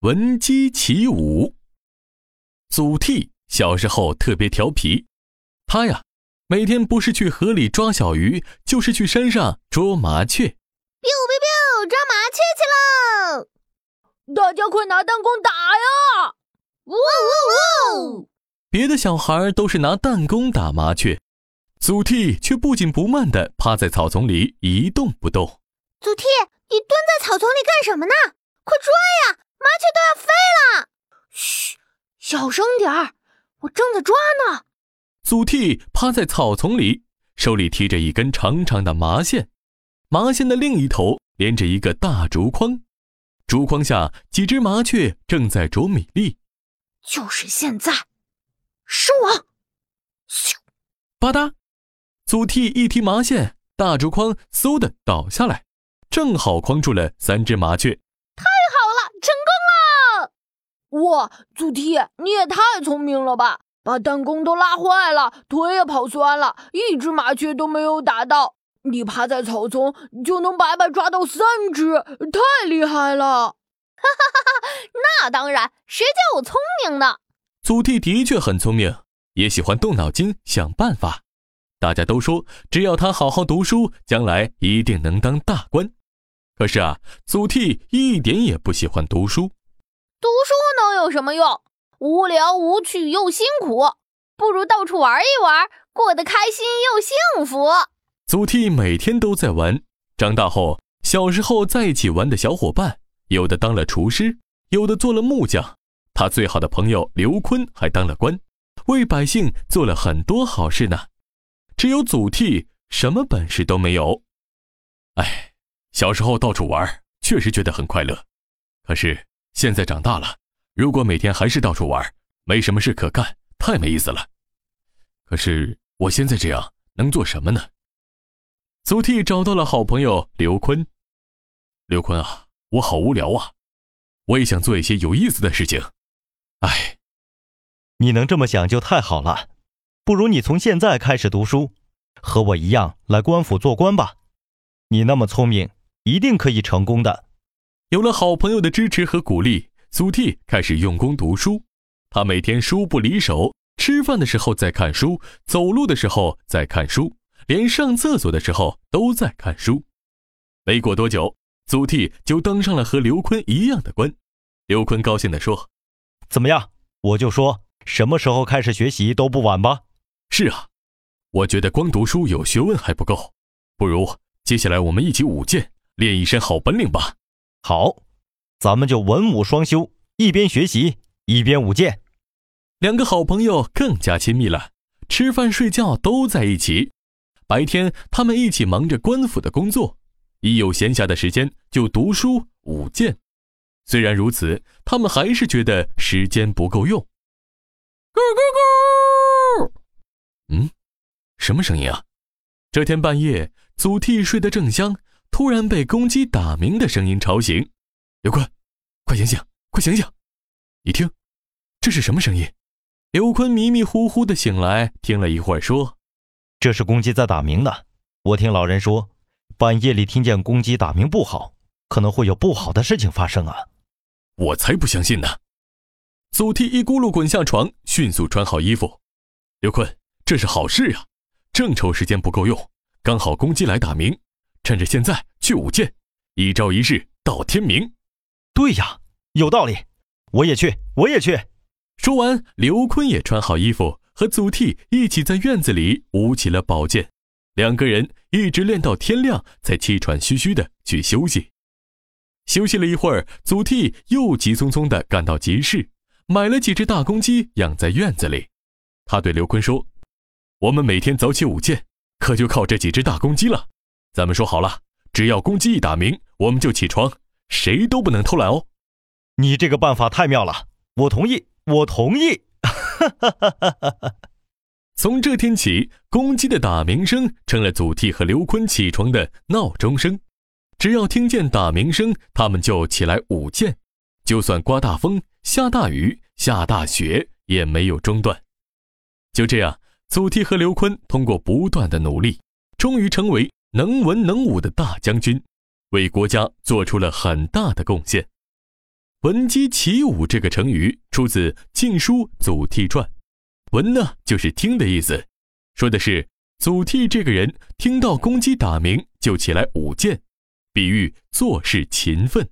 闻鸡起舞。祖逖小时候特别调皮，他呀，每天不是去河里抓小鱼，就是去山上捉麻雀。biu biu biu，抓麻雀去喽！大家快拿弹弓打呀！呜呜呜！别的小孩都是拿弹弓打麻雀，祖逖却不紧不慢地趴在草丛里一动不动。祖逖，你蹲在草丛里干什么呢？快抓呀！麻雀都要飞了。嘘，小声点儿，我正在抓呢。祖逖趴在草丛里，手里提着一根长长的麻线，麻线的另一头连着一个大竹筐，竹筐下几只麻雀正在啄米粒。就是现在。收网！咻，吧嗒，祖逖一提麻线，大竹筐嗖的倒下来，正好框住了三只麻雀。哇，祖逖，你也太聪明了吧！把弹弓都拉坏了，腿也跑酸了，一只麻雀都没有打到。你趴在草丛就能白白抓到三只，太厉害了！哈哈哈哈！那当然，谁叫我聪明呢？祖逖的确很聪明，也喜欢动脑筋想办法。大家都说，只要他好好读书，将来一定能当大官。可是啊，祖逖一点也不喜欢读书。读书能有什么用？无聊无趣又辛苦，不如到处玩一玩，过得开心又幸福。祖逖每天都在玩。长大后，小时候在一起玩的小伙伴，有的当了厨师，有的做了木匠。他最好的朋友刘坤还当了官，为百姓做了很多好事呢。只有祖逖什么本事都没有。哎，小时候到处玩，确实觉得很快乐。可是现在长大了，如果每天还是到处玩，没什么事可干，太没意思了。可是我现在这样能做什么呢？祖逖找到了好朋友刘坤。刘坤啊，我好无聊啊，我也想做一些有意思的事情。哎，你能这么想就太好了。不如你从现在开始读书，和我一样来官府做官吧。你那么聪明，一定可以成功的。有了好朋友的支持和鼓励，祖逖开始用功读书。他每天书不离手，吃饭的时候在看书，走路的时候在看书，连上厕所的时候都在看书。没过多久，祖逖就登上了和刘坤一样的官。刘坤高兴地说。怎么样？我就说什么时候开始学习都不晚吧。是啊，我觉得光读书有学问还不够，不如接下来我们一起舞剑，练一身好本领吧。好，咱们就文武双修，一边学习一边舞剑。两个好朋友更加亲密了，吃饭睡觉都在一起。白天他们一起忙着官府的工作，一有闲暇的时间就读书舞剑。虽然如此，他们还是觉得时间不够用。咕咕咕！嗯，什么声音啊？这天半夜，祖逖睡得正香，突然被公鸡打鸣的声音吵醒。刘坤，快醒醒，快醒醒！你听，这是什么声音？刘坤迷迷糊糊的醒来，听了一会儿，说：“这是公鸡在打鸣呢。我听老人说，半夜里听见公鸡打鸣不好，可能会有不好的事情发生啊。”我才不相信呢！祖逖一咕噜滚下床，迅速穿好衣服。刘坤，这是好事呀！正愁时间不够用，刚好公鸡来打鸣，趁着现在去舞剑，一朝一日到天明。对呀，有道理，我也去，我也去。说完，刘坤也穿好衣服，和祖逖一起在院子里舞起了宝剑。两个人一直练到天亮，才气喘吁吁的去休息。休息了一会儿，祖逖又急匆匆的赶到集市，买了几只大公鸡养在院子里。他对刘坤说：“我们每天早起舞剑，可就靠这几只大公鸡了。咱们说好了，只要公鸡一打鸣，我们就起床，谁都不能偷懒哦。”你这个办法太妙了，我同意，我同意。从这天起，公鸡的打鸣声成了祖逖和刘坤起床的闹钟声。只要听见打鸣声，他们就起来舞剑，就算刮大风、下大雨、下大雪也没有中断。就这样，祖逖和刘坤通过不断的努力，终于成为能文能武的大将军，为国家做出了很大的贡献。闻鸡起舞这个成语出自《晋书·祖逖传》，闻呢就是听的意思，说的是祖逖这个人听到公鸡打鸣就起来舞剑，比喻做事勤奋。